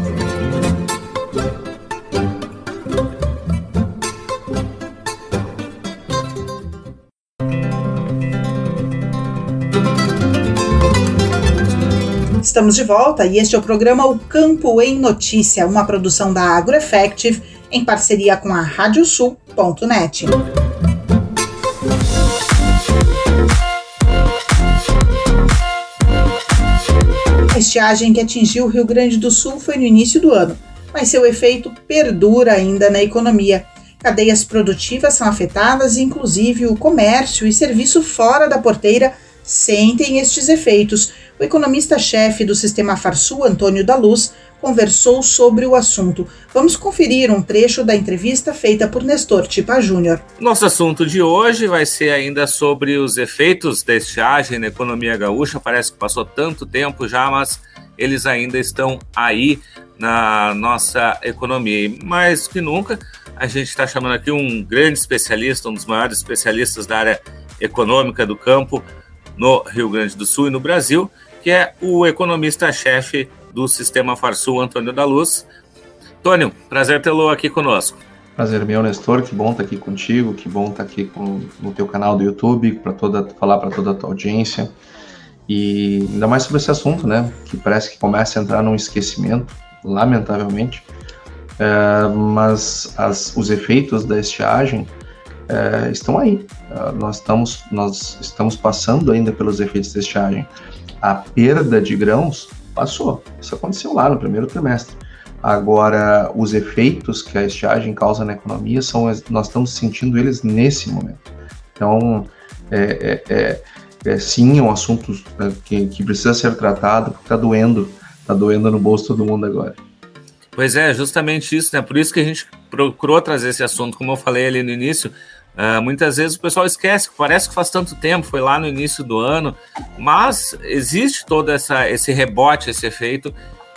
Estamos de volta e este é o programa O Campo em Notícia, uma produção da AgroEffective em parceria com a Radiosul.net. estiagem que atingiu o Rio Grande do Sul foi no início do ano, mas seu efeito perdura ainda na economia. Cadeias produtivas são afetadas, inclusive o comércio e serviço fora da porteira sentem estes efeitos. O economista-chefe do Sistema Farsul, Antônio da Luz, conversou sobre o assunto. Vamos conferir um trecho da entrevista feita por Nestor Tipa Júnior. Nosso assunto de hoje vai ser ainda sobre os efeitos da estiagem na economia gaúcha. Parece que passou tanto tempo já, mas eles ainda estão aí na nossa economia. E mais que nunca, a gente está chamando aqui um grande especialista, um dos maiores especialistas da área econômica do campo no Rio Grande do Sul e no Brasil, que é o economista-chefe do Sistema Farsul, Antônio da Luz. Antônio, prazer tê-lo aqui conosco. Prazer meu, Nestor, que bom estar aqui contigo, que bom estar aqui com, no teu canal do YouTube, para toda falar para toda a tua audiência. E ainda mais sobre esse assunto, né, que parece que começa a entrar num esquecimento, lamentavelmente, é, mas as, os efeitos da estiagem é, estão aí. É, nós, estamos, nós estamos passando ainda pelos efeitos da estiagem. A perda de grãos passou. Isso aconteceu lá no primeiro trimestre. Agora, os efeitos que a estiagem causa na economia são nós estamos sentindo eles nesse momento. Então, é, é, é, é sim, é um assunto é, que, que precisa ser tratado, porque está doendo, está doendo no bolso todo mundo agora. Pois é, justamente isso, né? Por isso que a gente procurou trazer esse assunto, como eu falei ali no início, Uh, muitas vezes o pessoal esquece, parece que faz tanto tempo, foi lá no início do ano, mas existe todo essa, esse rebote, esse efeito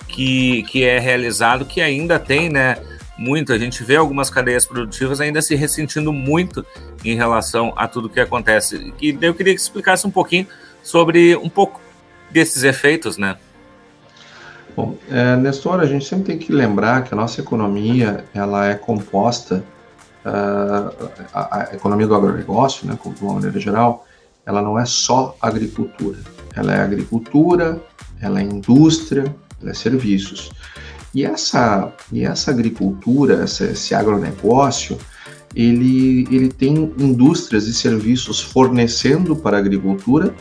que, que é realizado, que ainda tem, né? Muito, a gente vê algumas cadeias produtivas ainda se ressentindo muito em relação a tudo que acontece. E eu queria que explicasse um pouquinho sobre um pouco desses efeitos, né? Bom, é, Nestor, a gente sempre tem que lembrar que a nossa economia ela é composta a, a, economia do agronegócio, né, de uma maneira geral, ela não é só agricultura. Ela é agricultura, ela é indústria, ela é serviços. E essa, e essa agricultura, essa, esse agronegócio, ele, ele tem indústrias e serviços fornecendo para a agricultura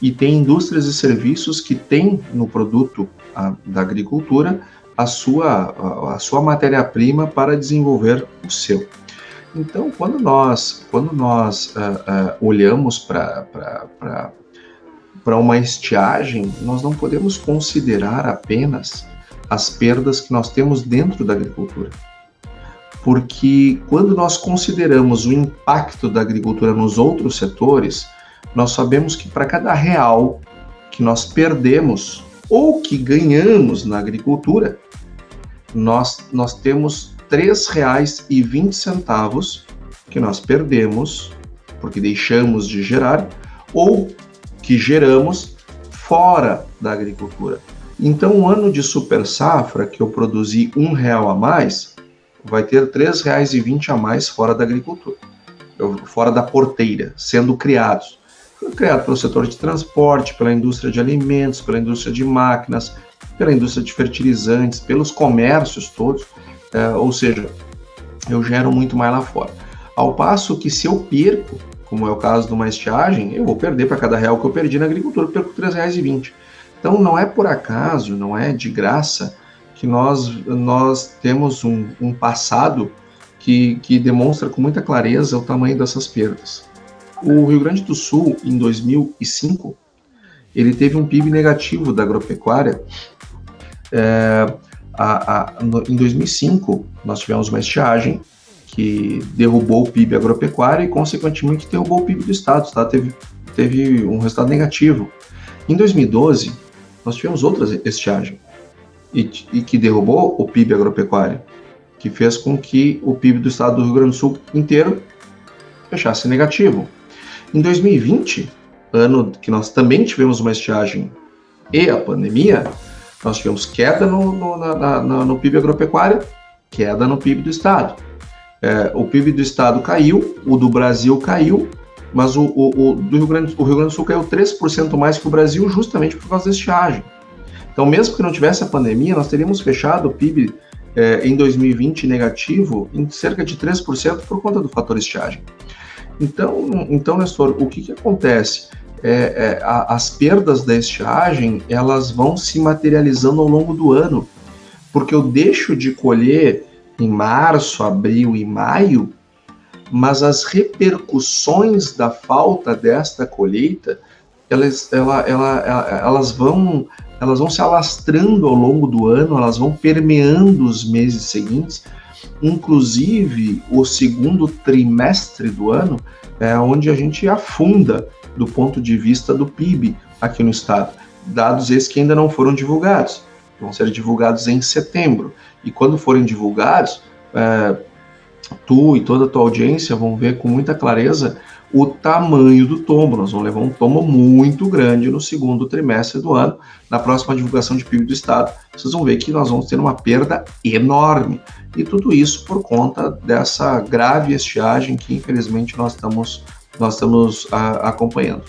e tem indústrias e serviços que têm no produto a, da agricultura a sua, a, a sua matéria-prima para desenvolver o seu. Então, quando nós, quando nós uh, uh, olhamos para uma estiagem, nós não podemos considerar apenas as perdas que nós temos dentro da agricultura. Porque quando nós consideramos o impacto da agricultura nos outros setores, nós sabemos que para cada real que nós perdemos ou que ganhamos na agricultura, nós, nós temos R$ 3,20 que nós perdemos porque deixamos de gerar ou que geramos fora da agricultura. Então, um ano de super safra que eu produzi um real a mais, vai ter R$ 3,20 a mais fora da agricultura, fora da porteira, sendo criados. Criado pelo setor de transporte, pela indústria de alimentos, pela indústria de máquinas, pela indústria de fertilizantes, pelos comércios todos é, ou seja, eu gero muito mais lá fora. Ao passo que se eu perco, como é o caso de uma estiagem, eu vou perder para cada real que eu perdi na agricultura, eu perco R$ 3,20. Então não é por acaso, não é de graça que nós, nós temos um, um passado que, que demonstra com muita clareza o tamanho dessas perdas. O Rio Grande do Sul, em 2005, ele teve um PIB negativo da agropecuária é, a, a, no, em 2005, nós tivemos uma estiagem que derrubou o PIB agropecuário e, consequentemente, derrubou o PIB do Estado. Estado teve, teve um resultado negativo. Em 2012, nós tivemos outra estiagem e, e que derrubou o PIB agropecuário, que fez com que o PIB do Estado do Rio Grande do Sul inteiro fechasse negativo. Em 2020, ano que nós também tivemos uma estiagem e a pandemia, nós tivemos queda no, no, na, na, no PIB agropecuário, queda no PIB do Estado. É, o PIB do Estado caiu, o do Brasil caiu, mas o, o, o do Rio, Grande, o Rio Grande do Sul caiu 3% mais que o Brasil justamente por causa da estiagem. Então, mesmo que não tivesse a pandemia, nós teríamos fechado o PIB é, em 2020 negativo em cerca de 3% por conta do fator estiagem. Então, então Nestor, o que, que acontece? É, é, a, as perdas da estiagem elas vão se materializando ao longo do ano, porque eu deixo de colher em março, abril e maio, mas as repercussões da falta desta colheita elas, ela, ela, elas vão elas vão se alastrando ao longo do ano, elas vão permeando os meses seguintes, inclusive o segundo trimestre do ano é onde a gente afunda do ponto de vista do PIB aqui no estado. Dados esses que ainda não foram divulgados, vão ser divulgados em setembro. E quando forem divulgados, é, tu e toda a tua audiência vão ver com muita clareza o tamanho do tombo. Nós vamos levar um tombo muito grande no segundo trimestre do ano. Na próxima divulgação de PIB do Estado, vocês vão ver que nós vamos ter uma perda enorme. E tudo isso por conta dessa grave estiagem que, infelizmente, nós estamos, nós estamos a, acompanhando.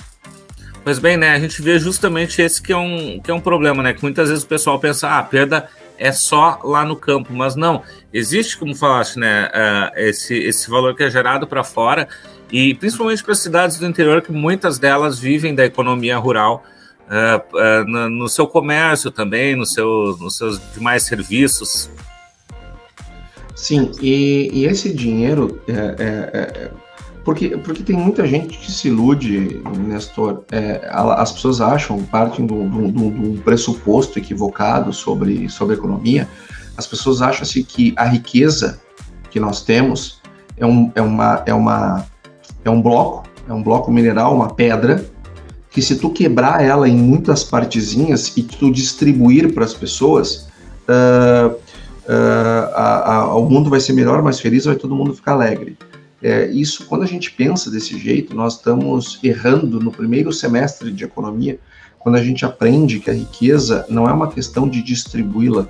Pois bem, né? A gente vê justamente esse que é um, que é um problema, né? Que muitas vezes o pessoal pensa, ah, a perda é só lá no campo, mas não. Existe, como falaste, né? Uh, esse, esse valor que é gerado para fora e principalmente para as cidades do interior, que muitas delas vivem da economia rural, uh, uh, no, no, seu comércio também, no seu, nos seus demais serviços. Sim, e, e esse dinheiro, é, é, é, porque, porque tem muita gente que se ilude, Nestor, é, as pessoas acham, partem de um pressuposto equivocado sobre, sobre a economia, as pessoas acham assim, que a riqueza que nós temos é, um, é, uma, é uma é um bloco, é um bloco mineral, uma pedra, que se tu quebrar ela em muitas partezinhas e tu distribuir para as pessoas, uh, uh, a, a, o mundo vai ser melhor, mais feliz, vai todo mundo ficar alegre. É, isso, quando a gente pensa desse jeito, nós estamos errando no primeiro semestre de economia, quando a gente aprende que a riqueza não é uma questão de distribuí-la,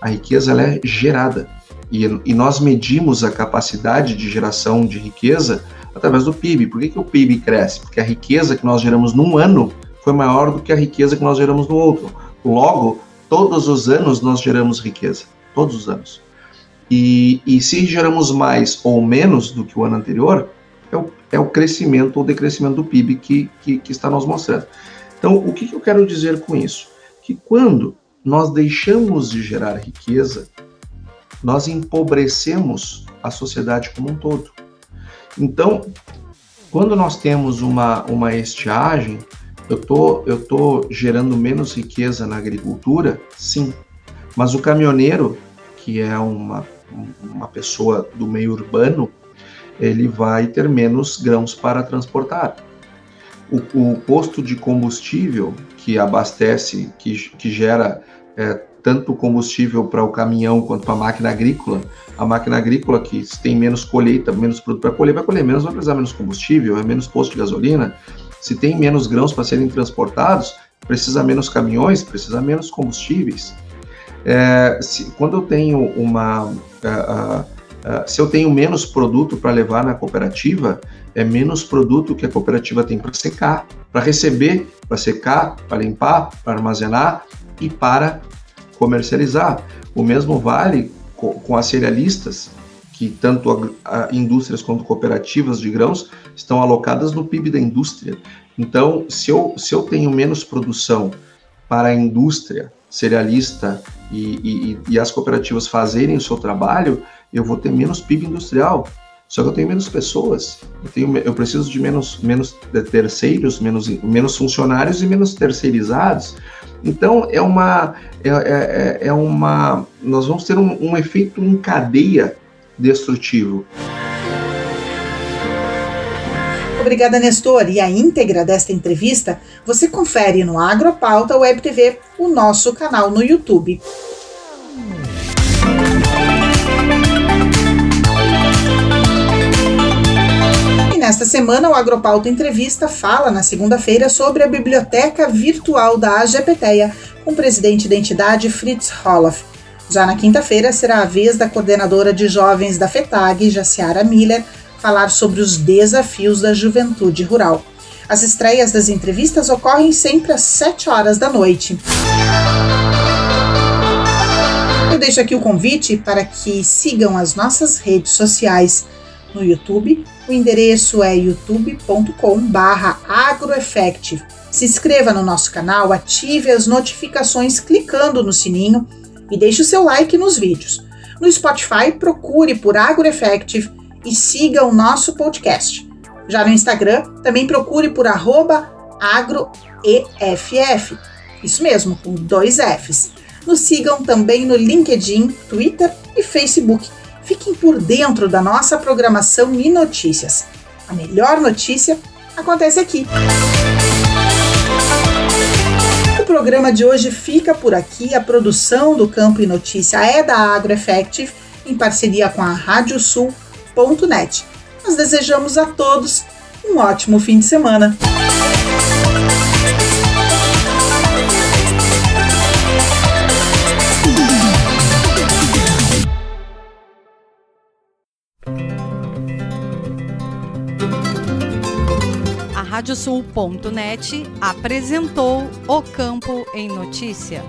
a riqueza ela é gerada. E, e nós medimos a capacidade de geração de riqueza através do PIB. Por que, que o PIB cresce? Porque a riqueza que nós geramos num ano foi maior do que a riqueza que nós geramos no outro. Logo, todos os anos nós geramos riqueza. Todos os anos. E, e se geramos mais ou menos do que o ano anterior, é o, é o crescimento ou decrescimento do PIB que, que, que está nos mostrando. Então, o que, que eu quero dizer com isso? Que quando nós deixamos de gerar riqueza, nós empobrecemos a sociedade como um todo. Então, quando nós temos uma, uma estiagem, eu tô, eu tô gerando menos riqueza na agricultura, sim. Mas o caminhoneiro, que é uma, uma pessoa do meio urbano, ele vai ter menos grãos para transportar. O, o posto de combustível que abastece, que, que gera é, tanto combustível para o caminhão quanto para a máquina agrícola. A máquina agrícola que tem menos colheita, menos produto para colher, vai colher menos, vai precisar menos combustível, é menos posto de gasolina. Se tem menos grãos para serem transportados, precisa menos caminhões, precisa menos combustíveis. É, se, quando eu tenho uma. Uh, uh, se eu tenho menos produto para levar na cooperativa, é menos produto que a cooperativa tem para secar, para receber, para secar, para limpar, para armazenar e para comercializar. O mesmo vale com as cerealistas, que tanto a, indústrias quanto cooperativas de grãos estão alocadas no PIB da indústria. Então, se eu, se eu tenho menos produção para a indústria cerealista e, e, e as cooperativas fazerem o seu trabalho, eu vou ter menos PIB industrial. Só que eu tenho menos pessoas, eu, tenho, eu preciso de menos, menos terceiros, menos, menos funcionários e menos terceirizados. Então é uma, é, é, é uma, nós vamos ter um, um efeito em cadeia destrutivo. Obrigada, Nestor. E a íntegra desta entrevista você confere no Agropauta Web TV, o nosso canal no YouTube. nesta semana, o Agropauta Entrevista fala na segunda-feira sobre a biblioteca virtual da AGPTEA, com o presidente da entidade Fritz Holoff. Já na quinta-feira, será a vez da coordenadora de jovens da FETAG, Jaciara Miller, falar sobre os desafios da juventude rural. As estreias das entrevistas ocorrem sempre às 7 horas da noite. Eu deixo aqui o convite para que sigam as nossas redes sociais no YouTube. O endereço é youtube.com/agroeffective. Se inscreva no nosso canal, ative as notificações clicando no sininho e deixe o seu like nos vídeos. No Spotify, procure por AgroEffective e siga o nosso podcast. Já no Instagram, também procure por agroeff. Isso mesmo, com dois Fs. Nos sigam também no LinkedIn, Twitter e Facebook. Fiquem por dentro da nossa programação e notícias. A melhor notícia acontece aqui. O programa de hoje fica por aqui. A produção do Campo e Notícia é da AgroEffective, em parceria com a Radiosul.net. Nós desejamos a todos um ótimo fim de semana. Radiosul.net apresentou O Campo em Notícia.